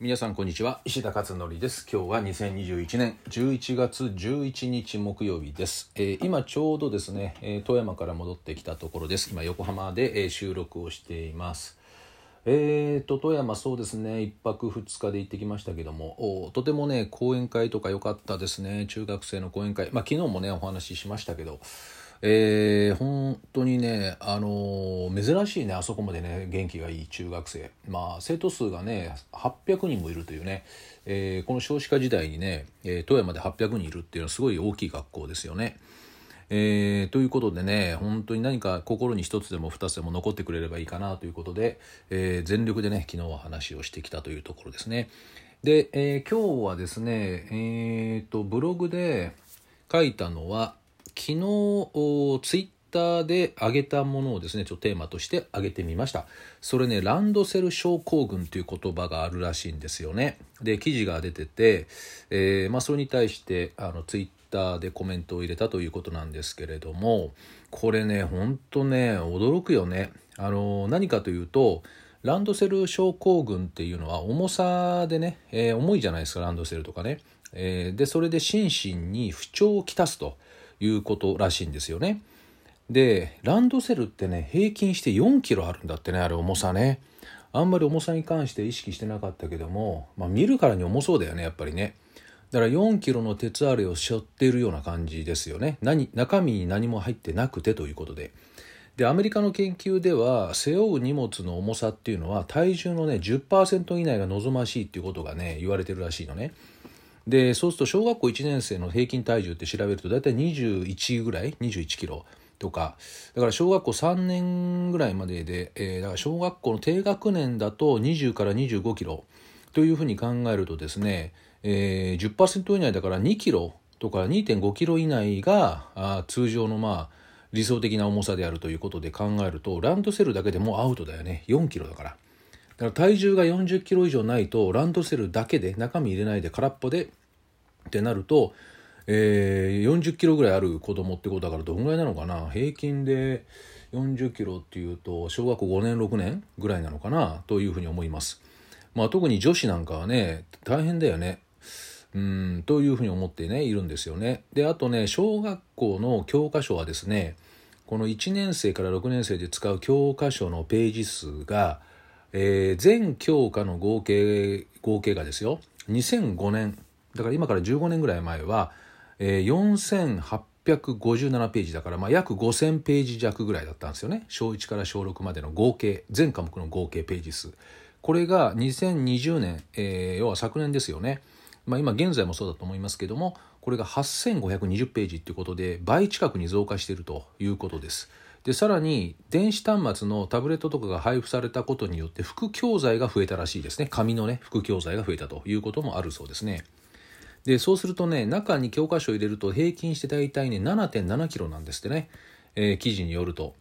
皆さんこんにちは。石田勝則です。今日は2021年11月11日木曜日です、えー今ちょうどですね、えー富山から戻ってきたところです。今横浜で、えー収録をしています。えーと富山そうですね1泊2日で行ってきましたけどもとてもね講演会とか良かったですね。中学生の講演会。まあ昨日もねお話ししましたけどえー本当にね、あの珍しいねあそこまでね元気がいい中学生まあ生徒数がね800人もいるというね、えーこの少子化時代にね、え富山で800人いるっていうのはすごい大きい学校ですよね。えーということでね本当に何か心に一つでも二つでも残ってくれればいいかなということで、えー全力でね昨日は話をしてきたというところですね。で、えー今日はですねえーとブログで書いたのは昨日ツイッターで上げたものをですねちょっとテーマとして上げてみました。それねランドセル症候群という言葉があるらしいんですよね。で記事が出てて、えーまあ、それに対してあのツイッターでコメントを入れたということなんですけれどもこれねほんとね驚くよね。あの何かというとランドセル症候群っていうのは重さでね、えー重いじゃないですかランドセルとかね、えーでそれで心身に不調をきたすと。いうことらしいんですよね。でランドセルってね平均して4キロあるんだってねあれ重さね。あんまり重さに関して意識してなかったけども、まあ、見るからに重そうだよねやっぱりね。だから4キロの鉄あれを背負っているような感じですよね。何中身に何も入ってなくてということで。でアメリカの研究では背負う荷物の重さっていうのは体重のね10%以内が望ましいっていうことがね言われてるらしいのね。でそうすると小学校1年生の平均体重って調べると大体21ぐらい21キロとかだから小学校3年ぐらいまでで、えーだから小学校の低学年だと20から25キロというふうに考えるとですね、えー、10%以内だから2キロとか2.5キロ以内があ通常のまあ理想的な重さであるということで考えるとランドセルだけでもアウトだよね4キロだから。だから体重が40キロ以上ないとランドセルだけで中身入れないで空っぽでってなると、えー40キロぐらいある子供ってことだからどんぐらいなのかな？平均で40キロっていうと小学校5年6年ぐらいなのかな？というふうに思います。まあ、特に女子なんかはね大変だよね。うんというふうに思ってねいるんですよね。であとね小学校の教科書はですねこの1年生から6年生で使う教科書のページ数が、えー全教科の合計合計がですよ。2005年。だから今から15年ぐらい前は、えー4857ページだから、まあ、約5000ページ弱ぐらいだったんですよね。小1から小6までの合計。全科目の合計ページ数。これが2020年、えー要は昨年ですよね。まあ、今現在もそうだと思いますけどもこれが8520ページということで倍近くに増加しているということです。でさらに電子端末のタブレットとかが配布されたことによって副教材が増えたらしいですね。紙のね副教材が増えたということもあるそうですね。でそうするとね中に教科書を入れると平均して大体ね7.7キロなんですってね、えー記事によると。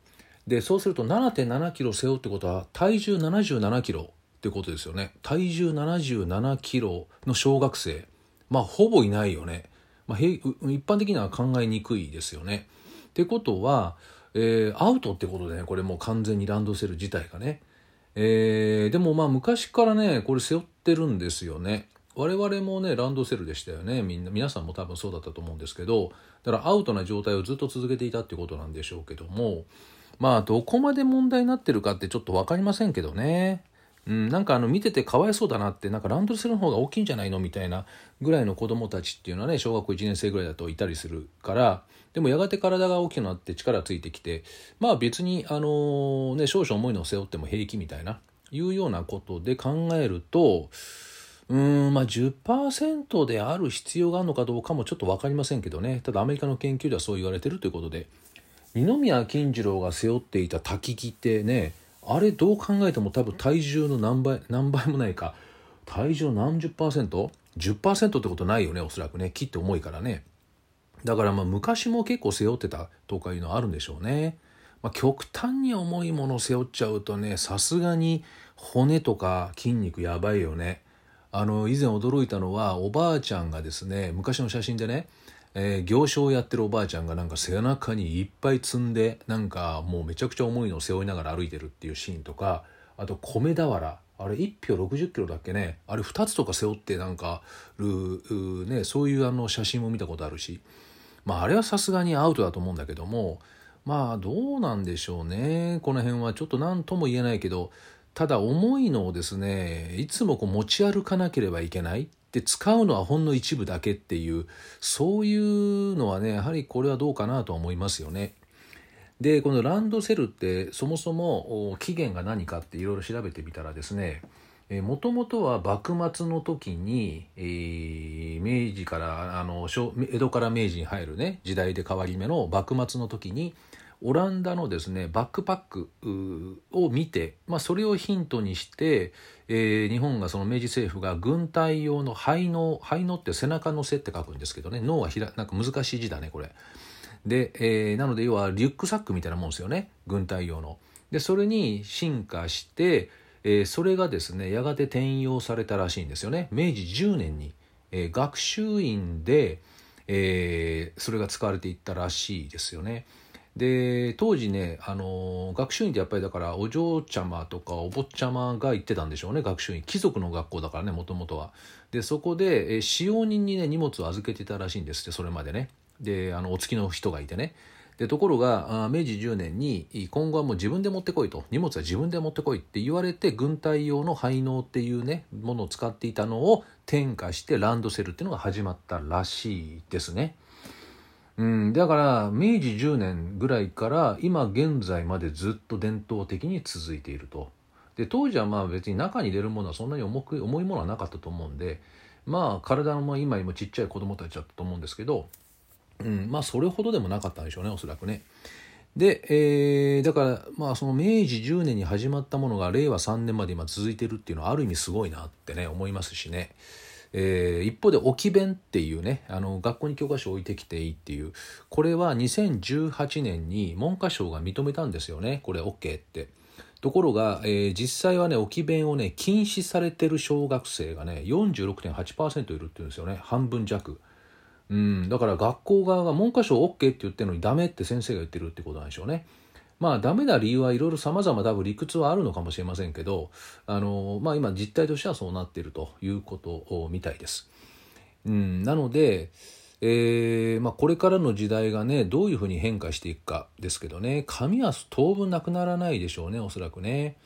でそうすると7.7キロ背負うってことは体重77キロってことですよね。体重77キロの小学生。まあほぼいないよね、まあ、一般的には考えにくいですよね。ってことは、えーアウトってことでねこれもう完全にランドセル自体がね、えーでもまあ昔からねこれ背負ってるんですよね。我々もねランドセルでしたよね。みんな皆さんも多分そうだったと思うんですけど。だからアウトな状態をずっと続けていたってことなんでしょうけども。まあどこまで問題になってるかってちょっと分かりませんけどね。うん、なんかあの見ててかわいそうだなってなんかランドセルの方が大きいんじゃないのみたいなぐらいの子供たちっていうのはね小学校1年生ぐらいだといたりするからでもやがて体が大きくなって力ついてきてまあ別にあのね少々重いのを背負っても平気みたいないうようなことで考えるとうーんまあ10%である必要があるのかどうかもちょっと分かりませんけどね。ただアメリカの研究ではそう言われてるということで二宮金次郎が背負っていた滝木ってねあれどう考えても多分体重の何倍何倍もないか。体重何十パーセント ?10% ってことないよねおそらくね。木って重いからね。だからまあ昔も結構背負ってたとかいうのはあるんでしょうね、まあ、極端に重いものを背負っちゃうとねさすがに骨とか筋肉やばいよね。あの以前驚いたのはおばあちゃんがですね昔の写真でねえー行商をやってるおばあちゃんがなんか背中にいっぱい積んでなんかもうめちゃくちゃ重いのを背負いながら歩いてるっていうシーンとかあと米俵あれ1票60キロだっけね。あれ2つとか背負ってなんかる、ね、そういうあの写真も見たことあるし、まあ、あれはさすがにアウトだと思うんだけどもまあどうなんでしょうね。この辺はちょっと何とも言えないけどただ重いのをですねいつもこう持ち歩かなければいけない。で使うのはほんの一部だけっていうそういうのはねやはりこれはどうかなと思いますよね。でこのランドセルってそもそも起源が何かっていろいろ調べてみたらですねもともとは幕末の時に、えー、明治からあの江戸から明治に入るね時代で変わり目の幕末の時にオランダのですねバックパックを見て、まあ、それをヒントにして、えー、日本がその明治政府が軍隊用の肺の肺のって背中の背って書くんですけどね脳はひらなんか難しい字だねこれ。で、えー、なので要はリュックサックみたいなもんですよね軍隊用の。でそれに進化して、えー、それがですねやがて転用されたらしいんですよね明治10年に、えー、学習院で、えー、それが使われていったらしいですよね。で当時ねあの学習院ってやっぱりだからお嬢ちゃまとかお坊ちゃまが行ってたんでしょうね学習院貴族の学校だからねもともとは。でそこで、え使用人にね荷物を預けてたらしいんですってそれまでね。であのお付きの人がいてねでところが明治10年に今後はもう自分で持ってこいと荷物は自分で持ってこいって言われて軍隊用の廃能っていうねものを使っていたのを転化してランドセルっていうのが始まったらしいですね。うん、だから明治10年ぐらいから今現在までずっと伝統的に続いていると。で当時はまあ別に中に入れるものはそんなに重く重いものはなかったと思うんでまあ体も今今ちっちゃい子供たちだったと思うんですけどうん、まあそれほどでもなかったんでしょうねおそらくね。で、えー、だからまあその明治10年に始まったものが令和3年まで今続いてるっていうのはある意味すごいなってね思いますしね。えー、一方で置き弁っていうねあの学校に教科書を置いてきていいっていうこれは2018年に文科省が認めたんですよねこれ OK って。ところが、えー、実際はね置き弁をね禁止されてる小学生がね46.8%いるっていうんですよね半分弱。うん、だから学校側が文科省 OK って言ってるのにダメって先生が言ってるってことなんでしょうね。まあダメな理由はいろいろ様々多分理屈はあるのかもしれませんけど、あの、まあ今実態としてはそうなっているということみたいです。うん、なので、えーまあ、これからの時代がねどういうふうに変化していくかですけどね紙は当分なくならないでしょうねおそらくね。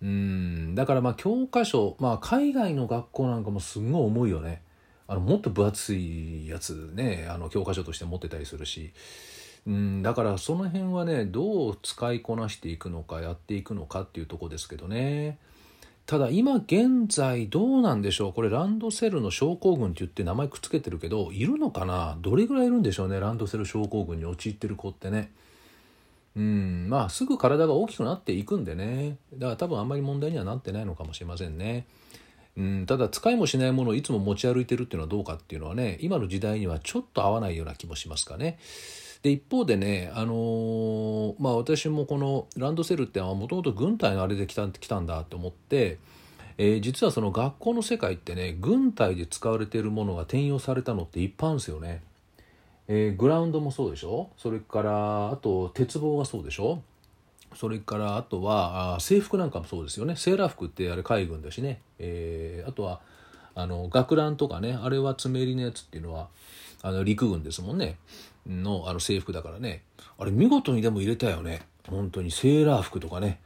うんだからまあ教科書、まあ、海外の学校なんかもすんごい重いよね。あのもっと分厚いやつねあの教科書として持ってたりするし、うん、だからその辺はねどう使いこなしていくのかやっていくのかっていうとこですけどね。ただ今現在どうなんでしょう？これランドセルの症候群って言って名前くっつけてるけどいるのかな？どれぐらいいるんでしょうね？ランドセル症候群に陥ってる子ってね。うんまあすぐ体が大きくなっていくんでね。だから多分あんまり問題にはなってないのかもしれませんね。うん、ただ使いもしないものをいつも持ち歩いてるっていうのはどうかっていうのはね今の時代にはちょっと合わないような気もしますかね。で一方でね、あのー、まあ、私もこのランドセルってもともと軍隊のあれで来た来たんだって思って、えー、実はその学校の世界ってね軍隊で使われているものが転用されたのっていっぱいあるんですよね。えー、グラウンドもそうでしょ？それからあと鉄棒がそうでしょ？それからあとは制服なんかもそうですよね。セーラー服ってあれ海軍だしね、えー、あとはあの学ランとかねあれは爪入りのやつっていうのはあの陸軍ですもんね。のあの制服だからね。あれ見事にでも入れたよね。本当にセーラー服とかね。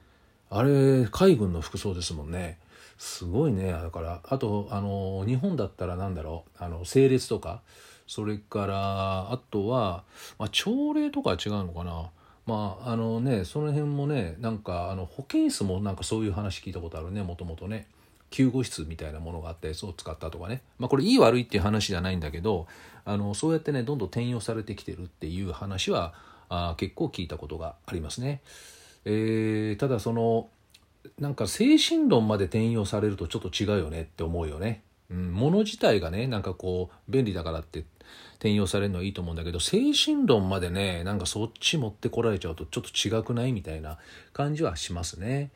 あれ海軍の服装ですもんね。すごいね。だからあとあの日本だったら何だろう。あの整列とか。それからあとは、まあ、朝礼とかは違うのかな。まああのねその辺もねなんかあの保健室もなんかそういう話聞いたことあるねもともとね救護室みたいなものがあったやつを使ったとかねまあこれいい悪いっていう話じゃないんだけどあのそうやってねどんどん転用されてきてるっていう話はあ結構聞いたことがありますね。えー、ただそのなんか精神論まで転用されるとちょっと違うよねって思うよね。うん、物自体がねなんかこう便利だからって転用されるのはいいと思うんだけど精神論までねなんかそっち持ってこられちゃうとちょっと違くないみたいな感じはしますね。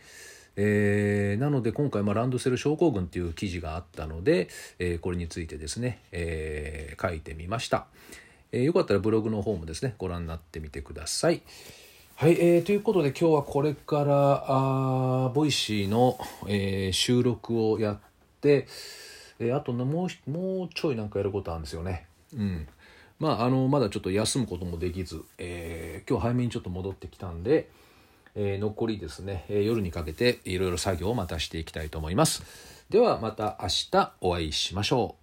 えー、なので今回、まあ、ランドセル症候群っていう記事があったので、えー、これについてですね、えー、書いてみました、えよかったらブログの方もですねご覧になってみてください。はい、えー、ということで今日はこれからあ Voicy の、えー、収録をやって、えー、あともうもうちょいなんかやることあるんですよね。うんまあ、あのまだちょっと休むこともできず、えー、今日早めにちょっと戻ってきたんで、えー、残りですね、えー、夜にかけていろいろ作業をまたしていきたいと思います。ではまた明日お会いしましょう。